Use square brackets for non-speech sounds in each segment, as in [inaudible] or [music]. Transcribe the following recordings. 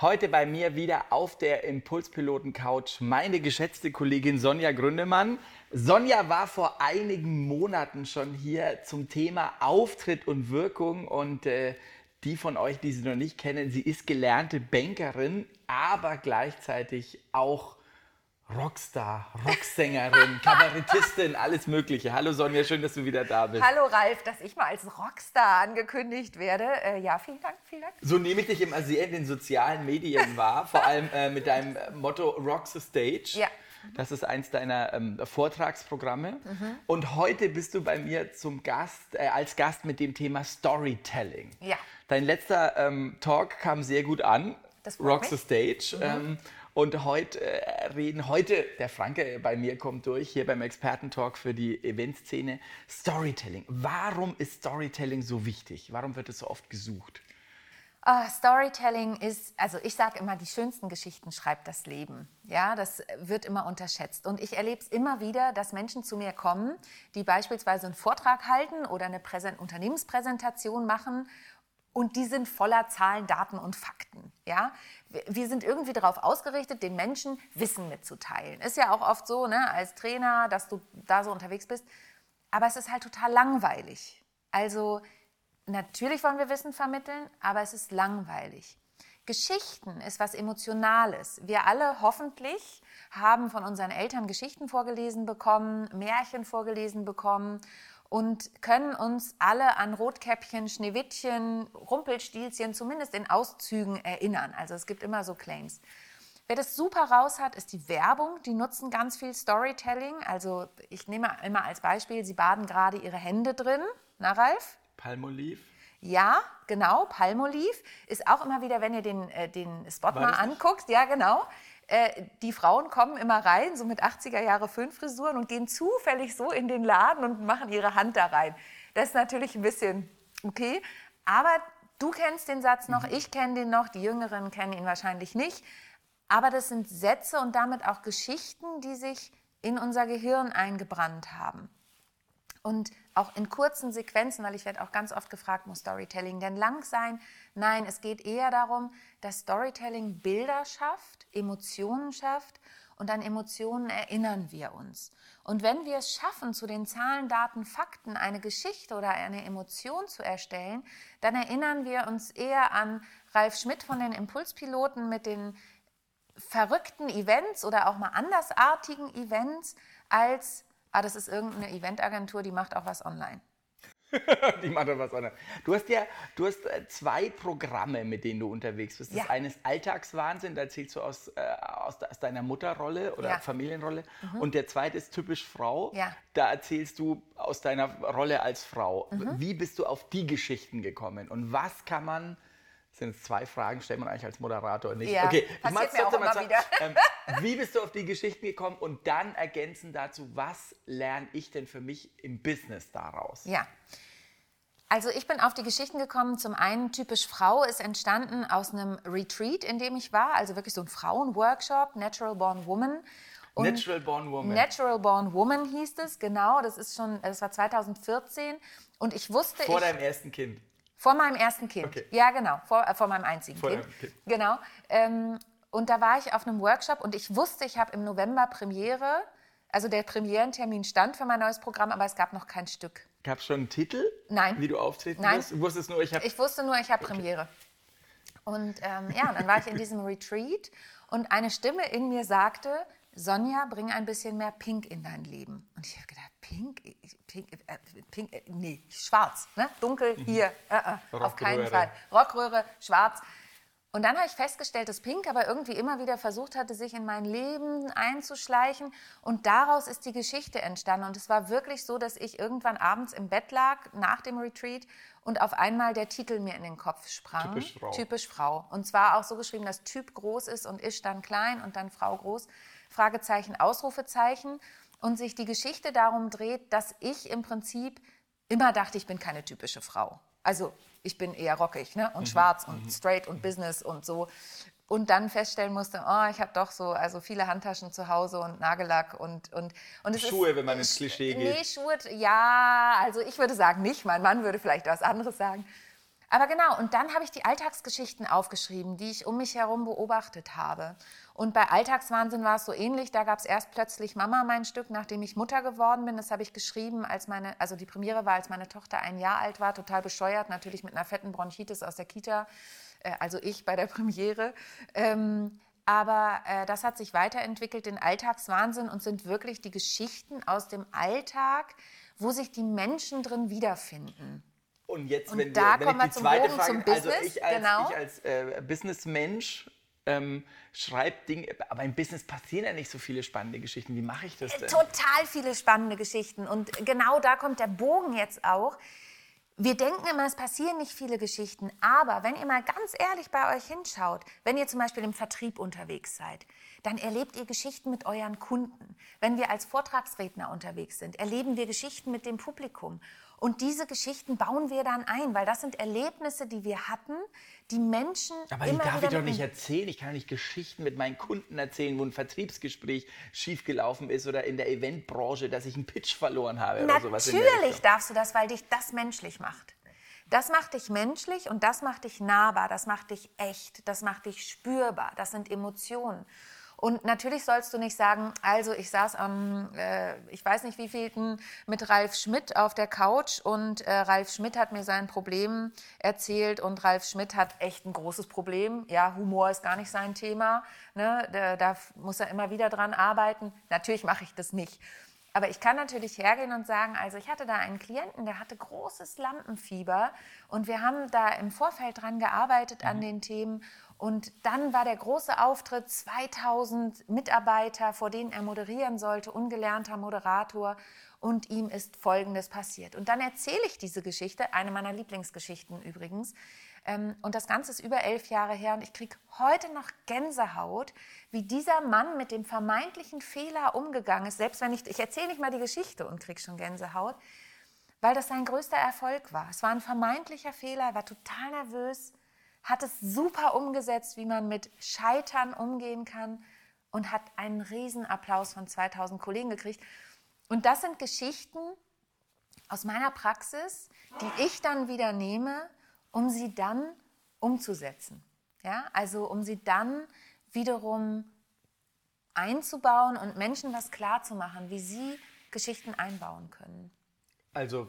Heute bei mir wieder auf der Impulspiloten-Couch meine geschätzte Kollegin Sonja Gründemann. Sonja war vor einigen Monaten schon hier zum Thema Auftritt und Wirkung und äh, die von euch, die sie noch nicht kennen, sie ist gelernte Bankerin, aber gleichzeitig auch Rockstar, Rocksängerin, [laughs] Kabarettistin, alles Mögliche. Hallo Sonja, schön, dass du wieder da bist. Hallo Ralf, dass ich mal als Rockstar angekündigt werde. Äh, ja, vielen Dank, vielen Dank. So nehme ich dich immer sehr in den sozialen Medien wahr, vor allem äh, mit deinem Motto Rock the Stage. Ja. Das ist eins deiner ähm, Vortragsprogramme. Mhm. Und heute bist du bei mir zum Gast, äh, als Gast mit dem Thema Storytelling. Ja. Dein letzter ähm, Talk kam sehr gut an. Das freut Rock mich. the Stage. Mhm. Ähm, und heute äh, reden, heute, der Franke bei mir kommt durch, hier beim Expertentalk für die Eventszene, Storytelling. Warum ist Storytelling so wichtig? Warum wird es so oft gesucht? Ah, Storytelling ist, also ich sage immer, die schönsten Geschichten schreibt das Leben. Ja, das wird immer unterschätzt. Und ich erlebe es immer wieder, dass Menschen zu mir kommen, die beispielsweise einen Vortrag halten oder eine Präsent Unternehmenspräsentation machen und die sind voller Zahlen, Daten und Fakten. Ja? Wir- sind irgendwie darauf ausgerichtet, den Menschen Wissen mitzuteilen. Ist ja auch oft so, ne, als Trainer, dass du da so unterwegs bist. Aber es ist halt total langweilig. Also natürlich wollen wir Wissen vermitteln, aber es ist langweilig. Geschichten ist was Emotionales. Wir alle hoffentlich haben von unseren Eltern Geschichten vorgelesen bekommen, Märchen vorgelesen bekommen und können uns alle an Rotkäppchen, Schneewittchen, Rumpelstilzchen zumindest in Auszügen erinnern. Also es gibt immer so Claims. Wer das super raus hat, ist die Werbung. Die nutzen ganz viel Storytelling. Also ich nehme immer als Beispiel, sie baden gerade ihre Hände drin. Na, Ralf? Palmolive? Ja, genau, Palmolive ist auch immer wieder, wenn ihr den, äh, den Spot War mal anguckt, ja genau. Äh, die Frauen kommen immer rein, so mit 80er Jahre Föhnfrisuren und gehen zufällig so in den Laden und machen ihre Hand da rein. Das ist natürlich ein bisschen okay, aber du kennst den Satz noch, Mhm. ich kenne den noch, die Jüngeren kennen ihn wahrscheinlich nicht. Aber das sind Sätze und damit auch Geschichten, die sich in unser Gehirn eingebrannt haben. Und auch in kurzen Sequenzen, weil ich werde auch ganz oft gefragt, muss Storytelling denn lang sein? Nein, es geht eher darum, dass Storytelling Bilder schafft, Emotionen schafft und an Emotionen erinnern wir uns. Und wenn wir es schaffen, zu den Zahlen, Daten, Fakten eine Geschichte oder eine Emotion zu erstellen, dann erinnern wir uns eher an Ralf Schmidt von den Impulspiloten mit den verrückten Events oder auch mal andersartigen Events als, ah, das ist irgendeine Eventagentur, die macht auch was online. [laughs] Die macht doch was anderes. Du hast ja, du hast äh, zwei Programme, mit denen du unterwegs bist. Das Ja. eine ist Alltagswahnsinn, da erzählst du aus, äh, aus, de- aus deiner Mutterrolle oder Ja. Familienrolle. Und der zweite ist typisch Frau. Ja. Da erzählst du aus deiner Rolle als Frau. Mhm. Wie bist du auf die Geschichten gekommen? Und was kann man, sind zwei Fragen, stellt man eigentlich als Moderator nicht. Ja, okay, ich mach's mir auch immer zwei. Ähm, wie bist du auf die Geschichten gekommen? Und dann ergänzen dazu, was lerne ich denn für mich im Business daraus? Ja. Also ich bin auf die Geschichten gekommen. Zum einen typisch Frau ist entstanden aus einem Retreat, in dem ich war, also wirklich so ein Frauenworkshop, Natural Born Woman. Und Natural Born Woman. Natural Born Woman hieß es, genau. Das ist schon, das war 2014 und ich wusste, Vor ich, deinem ersten Kind. Vor meinem ersten Kind. Okay. Ja, genau. Vor, äh, vor meinem einzigen Vor kind. Kind. Genau. Ähm, und da war ich auf einem Workshop und ich wusste, ich habe im November Premiere. Also der Premierentermin stand für mein neues Programm, aber es gab noch kein Stück. Gab es schon einen Titel? Nein. Wie du auftreten Nein. wirst? Du wusstest nur, ich habe. Ich wusste nur, ich habe Premiere. Und ähm, ja, und dann war ich in diesem Retreat und eine Stimme in mir sagte, Sonja, bring ein bisschen mehr Pink in dein Leben. Und ich habe gedacht, Pink, Pink, äh, Pink, äh, nee, schwarz, ne? dunkel hier, äh, äh, auf keinen. Fall. Rockröhre, schwarz. Und dann habe ich festgestellt, dass Pink aber irgendwie immer wieder versucht hatte, sich in mein Leben einzuschleichen. Und daraus ist die Geschichte entstanden. Und es war wirklich so, dass ich irgendwann abends im Bett lag nach dem Retreat und auf einmal der Titel mir in den Kopf sprang. Typisch Frau. Typisch Frau. Und zwar auch so geschrieben, dass Typ groß ist und ich dann klein und dann Frau groß. Fragezeichen, Ausrufezeichen. Und sich die Geschichte darum dreht, dass ich im Prinzip immer dachte, ich bin keine typische Frau. Also ich bin eher rockig ne? und schwarz und straight und Business und so. Und dann feststellen musste, oh, ich habe doch so also viele Handtaschen zu Hause und Nagellack und und und es Schuhe, ist, wenn man ins Klischee geht. Nee, Schuhe, ja, also ich würde sagen nicht. Mein Mann würde vielleicht was anderes sagen. Aber genau, und dann habe ich die Alltagsgeschichten aufgeschrieben, die ich um mich herum beobachtet habe. Und bei Alltagswahnsinn war es so ähnlich. Da gab es erst plötzlich Mama mein Stück, nachdem ich Mutter geworden bin. Das habe ich geschrieben, als meine, also die Premiere war, als meine Tochter ein Jahr alt war, total bescheuert, natürlich mit einer fetten Bronchitis aus der Kita. Äh, also ich bei der [laughs] Premiere. Ähm, aber äh, das hat sich weiterentwickelt in Alltagswahnsinn und sind wirklich die Geschichten aus dem Alltag, wo sich die Menschen drin wiederfinden. Und jetzt, Und wenn, da wir, wenn kommen ich wir die zum zweite Bogen Frage, zum also Business, ich als, genau. ich als äh, Businessmensch ähm, schreibe Dinge, aber im Business passieren ja nicht so viele spannende Geschichten. Wie mache ich das denn? Total viele spannende Geschichten. Und genau da kommt der Bogen jetzt auch. Wir denken immer, es passieren nicht viele Geschichten. Aber wenn ihr mal ganz ehrlich bei euch hinschaut, wenn ihr zum Beispiel im Vertrieb unterwegs seid, dann erlebt ihr Geschichten mit euren Kunden. Wenn wir als Vortragsredner unterwegs sind, erleben wir Geschichten mit dem Publikum. Und diese Geschichten bauen wir dann ein, weil das sind Erlebnisse, die wir hatten, die Menschen Aber die immer darf ich doch nicht erzählen. Ich kann nicht Geschichten mit meinen Kunden erzählen, wo ein Vertriebsgespräch schiefgelaufen ist oder in der Eventbranche, dass ich einen Pitch verloren habe oder sowas. Natürlich darfst du das, weil dich das menschlich macht. Das macht dich menschlich und das macht dich nahbar, das macht dich echt, das macht dich spürbar, das sind Emotionen. Und natürlich sollst du nicht sagen, also ich saß am, äh, ich weiß nicht wievielten, mit Ralf Schmidt auf der Couch und äh, Ralf Schmidt hat mir sein Problem erzählt und Ralf Schmidt hat echt ein großes Problem. Ja, Humor ist gar nicht sein Thema. Ne? Da, da muss er immer wieder dran arbeiten. Natürlich mache ich das nicht. Aber ich kann natürlich hergehen und sagen, also ich hatte da einen Klienten, der hatte großes Lampenfieber und wir haben da im Vorfeld dran gearbeitet an den Themen und dann war der große Auftritt, 2000 Mitarbeiter, vor denen er moderieren sollte, ungelernter Moderator und ihm ist Folgendes passiert. Und dann erzähle ich diese Geschichte, eine meiner Lieblingsgeschichten übrigens. Ähm, Und das Ganze ist über elf Jahre her und ich kriege heute noch Gänsehaut, wie dieser Mann mit dem vermeintlichen Fehler umgegangen ist. Selbst wenn ich, ich erzähle nicht mal die Geschichte und kriege schon Gänsehaut, weil das sein größter Erfolg war. Es war ein vermeintlicher Fehler, er war total nervös, hat es super umgesetzt, wie man mit Scheitern umgehen kann und hat einen Riesenapplaus von 2000 Kollegen gekriegt. Und das sind Geschichten aus meiner Praxis, die ich dann wieder nehme, um sie dann umzusetzen. Ja, also um sie dann wiederum einzubauen und Menschen was klarzumachen, wie sie Geschichten einbauen können. Also,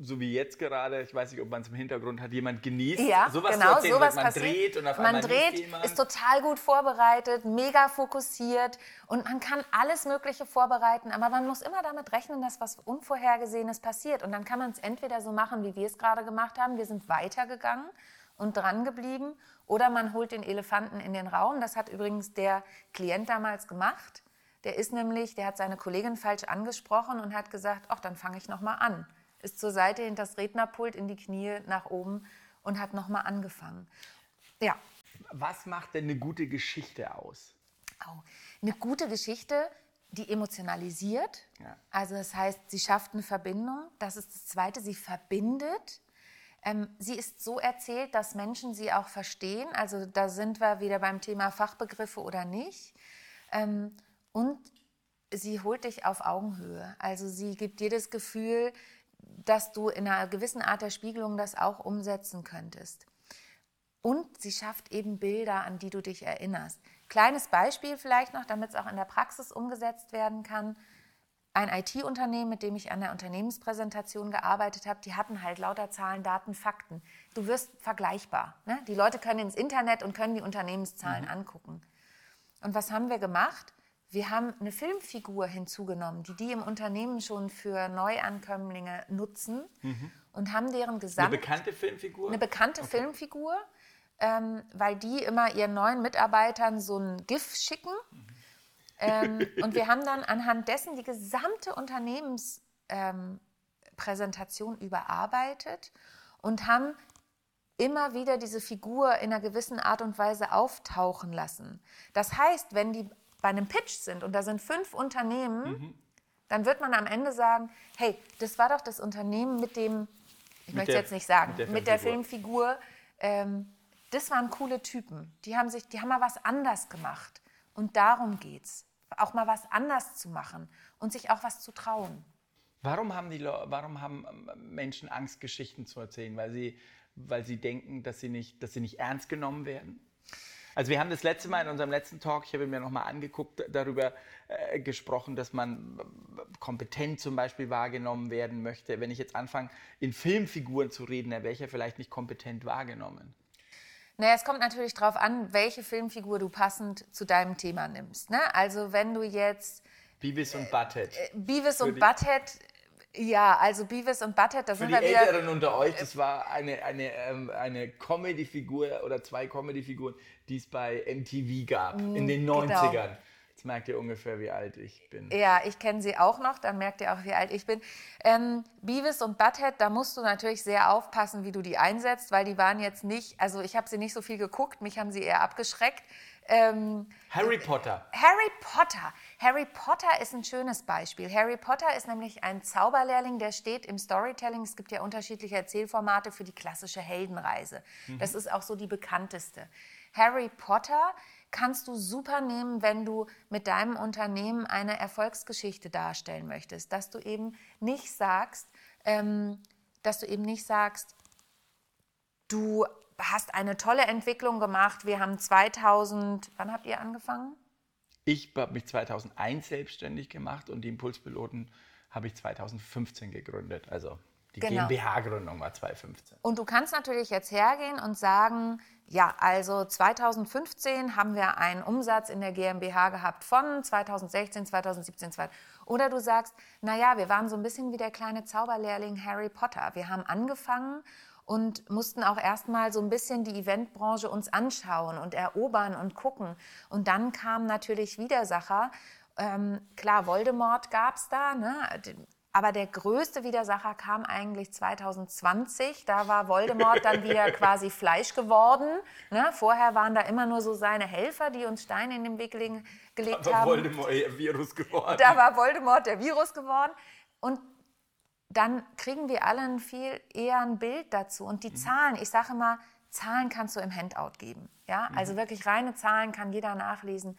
so wie jetzt gerade, ich weiß nicht, ob man es im Hintergrund hat, jemand genießt, Ja, sowas genau, erzählen, sowas man passiert. dreht und auf man dreht, ist total gut vorbereitet, mega fokussiert und man kann alles Mögliche vorbereiten, aber man muss immer damit rechnen, dass was Unvorhergesehenes passiert. Und dann kann man es entweder so machen, wie wir es gerade gemacht haben, wir sind weitergegangen und dran geblieben, oder man holt den Elefanten in den Raum. Das hat übrigens der Klient damals gemacht. Der ist nämlich, der hat seine Kollegin falsch angesprochen und hat gesagt, ach, dann fange ich noch mal an. Ist zur Seite hinter das Rednerpult in die Knie nach oben und hat noch mal angefangen. Ja, Was macht denn eine gute Geschichte aus? Au. Eine gute Geschichte, die emotionalisiert. Ja. Also das heißt, sie schafft eine Verbindung. Das ist das Zweite, sie verbindet. Ähm, sie ist so erzählt, dass Menschen sie auch verstehen. Also da sind wir wieder beim Thema Fachbegriffe oder nicht. Ähm, und sie holt dich auf Augenhöhe. Also sie gibt dir das Gefühl, dass du in einer gewissen Art der Spiegelung das auch umsetzen könntest. Und sie schafft eben Bilder, an die du dich erinnerst. Kleines Beispiel vielleicht noch, damit es auch in der Praxis umgesetzt werden kann. Ein IT-Unternehmen, mit dem ich an der Unternehmenspräsentation gearbeitet habe, die hatten halt lauter Zahlen, Daten, Fakten. Du wirst vergleichbar. Ne? Die Leute können ins Internet und können die Unternehmenszahlen angucken. Und was haben wir gemacht? Wir haben eine Filmfigur hinzugenommen, die die im Unternehmen schon für Neuankömmlinge nutzen und haben deren Eine Gesamt bekannte Filmfigur? eine bekannte Filmfigur, ähm, weil die immer ihren neuen Mitarbeitern so ein GIF schicken. Ähm, [laughs] und wir haben dann anhand dessen die gesamte Unternehmenspräsentation ähm, überarbeitet und haben immer wieder diese Figur in einer gewissen Art und Weise auftauchen lassen. Das heißt, wenn die bei einem Pitch sind und da sind fünf Unternehmen, dann wird man am Ende sagen, hey, das war doch das Unternehmen mit dem, ich möchte der- jetzt nicht sagen, mit der mit der Filmfigur. Ähm, das waren coole Typen. Die haben, sich, die haben mal was anders gemacht. Und darum geht's. Auch mal was anders zu machen und sich auch was zu trauen. Warum haben, die warum haben ähm, Menschen Angst, Geschichten zu erzählen? Weil sie, weil sie denken, dass sie, nicht, dass sie nicht ernst genommen werden? Also wir haben das letzte Mal in unserem letzten Talk, ich habe mir nochmal angeguckt, darüber äh, gesprochen, dass man äh, kompetent zum Beispiel wahrgenommen werden möchte. Wenn ich jetzt anfange, in Filmfiguren zu reden, dann wäre ich ja vielleicht nicht kompetent wahrgenommen. Naja, es kommt natürlich darauf an, welche Filmfigur du passend zu deinem Thema nimmst. Ne? Also wenn du jetzt Beavis und Butthead. Beavis Für und Butthead, ja, also Beavis und Butthead, da Für sind die wir wieder... Älteren unter euch, das war eine, eine, ähm, eine Comedy-Figur oder zwei Comedy-Figuren, die es bei MTV gab in den genau. 90ern. Jetzt merkt ihr ungefähr, wie alt ich bin. Ja, ich kenne sie auch noch, dann merkt ihr auch, wie alt ich bin. Ähm, Beavis und Butthead, da musst du natürlich sehr aufpassen, wie du die einsetzt, weil die waren jetzt nicht, also ich habe sie nicht so viel geguckt, mich haben sie eher abgeschreckt. Ähm, Harry Potter. Harry Potter. Harry Potter ist ein schönes Beispiel. Harry Potter ist nämlich ein Zauberlehrling, der steht im Storytelling. Es gibt ja unterschiedliche Erzählformate für die klassische Heldenreise. Das ist auch so die bekannteste. Harry Potter kannst du super nehmen, wenn du mit deinem Unternehmen eine Erfolgsgeschichte darstellen möchtest. Dass du eben nicht sagst, ähm, dass du eben nicht sagst, du hast eine tolle Entwicklung gemacht. Wir haben 2000, wann habt ihr angefangen? Ich habe mich 2001 selbstständig gemacht und die Impulspiloten habe ich 2015 gegründet. Also die Genau. GmbH-Gründung war 2015. Und du kannst natürlich jetzt hergehen und sagen, ja, also 2015 haben wir einen Umsatz in der GmbH gehabt von 2016, 2017, 20. Oder du sagst, naja, wir waren so ein bisschen wie der kleine Zauberlehrling Harry Potter. Wir haben angefangen und mussten auch erstmal so ein bisschen die Eventbranche uns anschauen und erobern und gucken. Und dann kamen natürlich Widersacher. Ähm, klar, Voldemort gab es da, ne? aber der größte Widersacher kam eigentlich 2020. Da war Voldemort dann wieder [laughs] quasi Fleisch geworden. Ne? Vorher waren da immer nur so seine Helfer, die uns Steine in den Weg gelegt haben. Voldemort ihr Virus geworden. Da war Voldemort der Virus geworden. Und dann kriegen wir alle ein viel eher ein Bild dazu. Und die Zahlen, ich sage immer, Zahlen kannst du im Handout geben. Ja? Also wirklich reine Zahlen kann jeder nachlesen.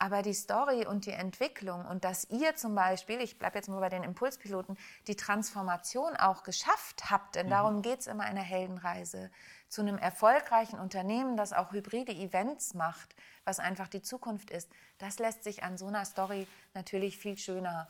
Aber die Story und die Entwicklung und dass ihr zum Beispiel, ich bleibe jetzt mal bei den Impulspiloten, die Transformation auch geschafft habt, denn darum geht es immer in der Heldenreise, zu einem erfolgreichen Unternehmen, das auch hybride Events macht, was einfach die Zukunft ist, das lässt sich an so einer Story natürlich viel schöner,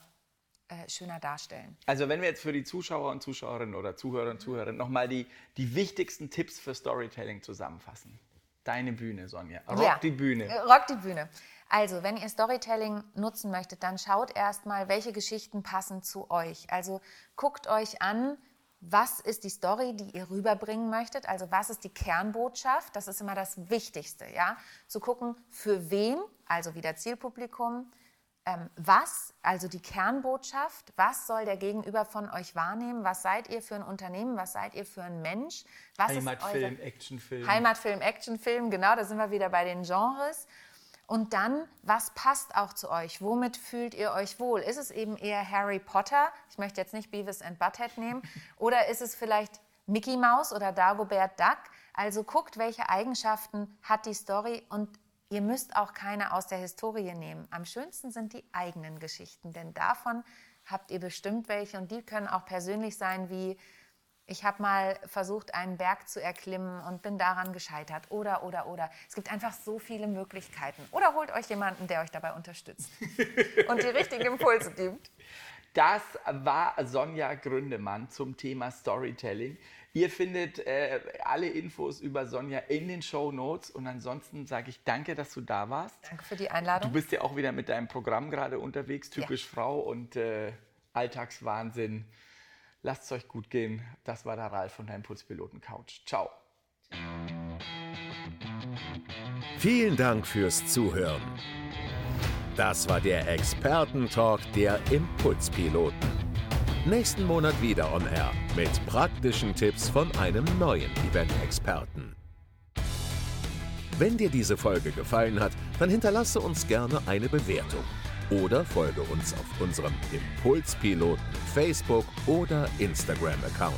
äh, schöner darstellen. Also wenn wir jetzt für die Zuschauer und Zuschauerinnen oder Zuhörer und Zuhörerinnen nochmal die, die wichtigsten Tipps für Storytelling zusammenfassen. Deine Bühne, Sonja. Rock Ja. die Bühne. Äh, Rock die Bühne. Also, wenn ihr Storytelling nutzen möchtet, dann schaut erstmal, welche Geschichten passen zu euch. Also guckt euch an, was ist die Story, die ihr rüberbringen möchtet? Also was ist die Kernbotschaft? Das ist immer das Wichtigste, ja? Zu gucken, für wen, also wieder Zielpublikum, was, also die Kernbotschaft, was soll der Gegenüber von euch wahrnehmen? Was seid ihr für ein Unternehmen? Was seid ihr für ein Mensch? Was Heimatfilm, eure- Actionfilm. Heimatfilm, Actionfilm, genau, da sind wir wieder bei den Genres. Und dann, was passt auch zu euch? Womit fühlt ihr euch wohl? Ist es eben eher Harry Potter? Ich möchte jetzt nicht Beavis and Butthead nehmen. [laughs] Oder ist es vielleicht Mickey Mouse oder Dagobert Duck? Also guckt, welche Eigenschaften hat die Story und ihr müsst auch keine aus der Historie nehmen. Am schönsten sind die eigenen Geschichten, denn davon habt ihr bestimmt welche und die können auch persönlich sein wie ich habe mal versucht, einen Berg zu erklimmen und bin daran gescheitert. Oder, oder, oder. Es gibt einfach so viele Möglichkeiten. Oder holt euch jemanden, der euch dabei unterstützt [laughs] und die richtigen Impulse gibt. Das war Sonja Gründemann zum Thema Storytelling. Ihr findet äh, alle Infos über Sonja in den Show Notes und ansonsten sage ich danke, dass du da warst. Danke für die Du Einladung. bist ja auch wieder mit deinem Programm gerade unterwegs, typisch Frau und äh, Alltagswahnsinn. Lasst es euch gut gehen. Das war der Ralf von der Impulspiloten Couch. Ciao. Vielen Dank fürs Zuhören. Das war der Expertentalk der Impulspiloten. Nächsten Monat wieder on Air mit praktischen Tipps von einem neuen Event-Experten. Wenn dir diese Folge gefallen hat, dann hinterlasse uns gerne eine Bewertung. oder folge uns auf unserem Impulspiloten Facebook oder Instagram-Account.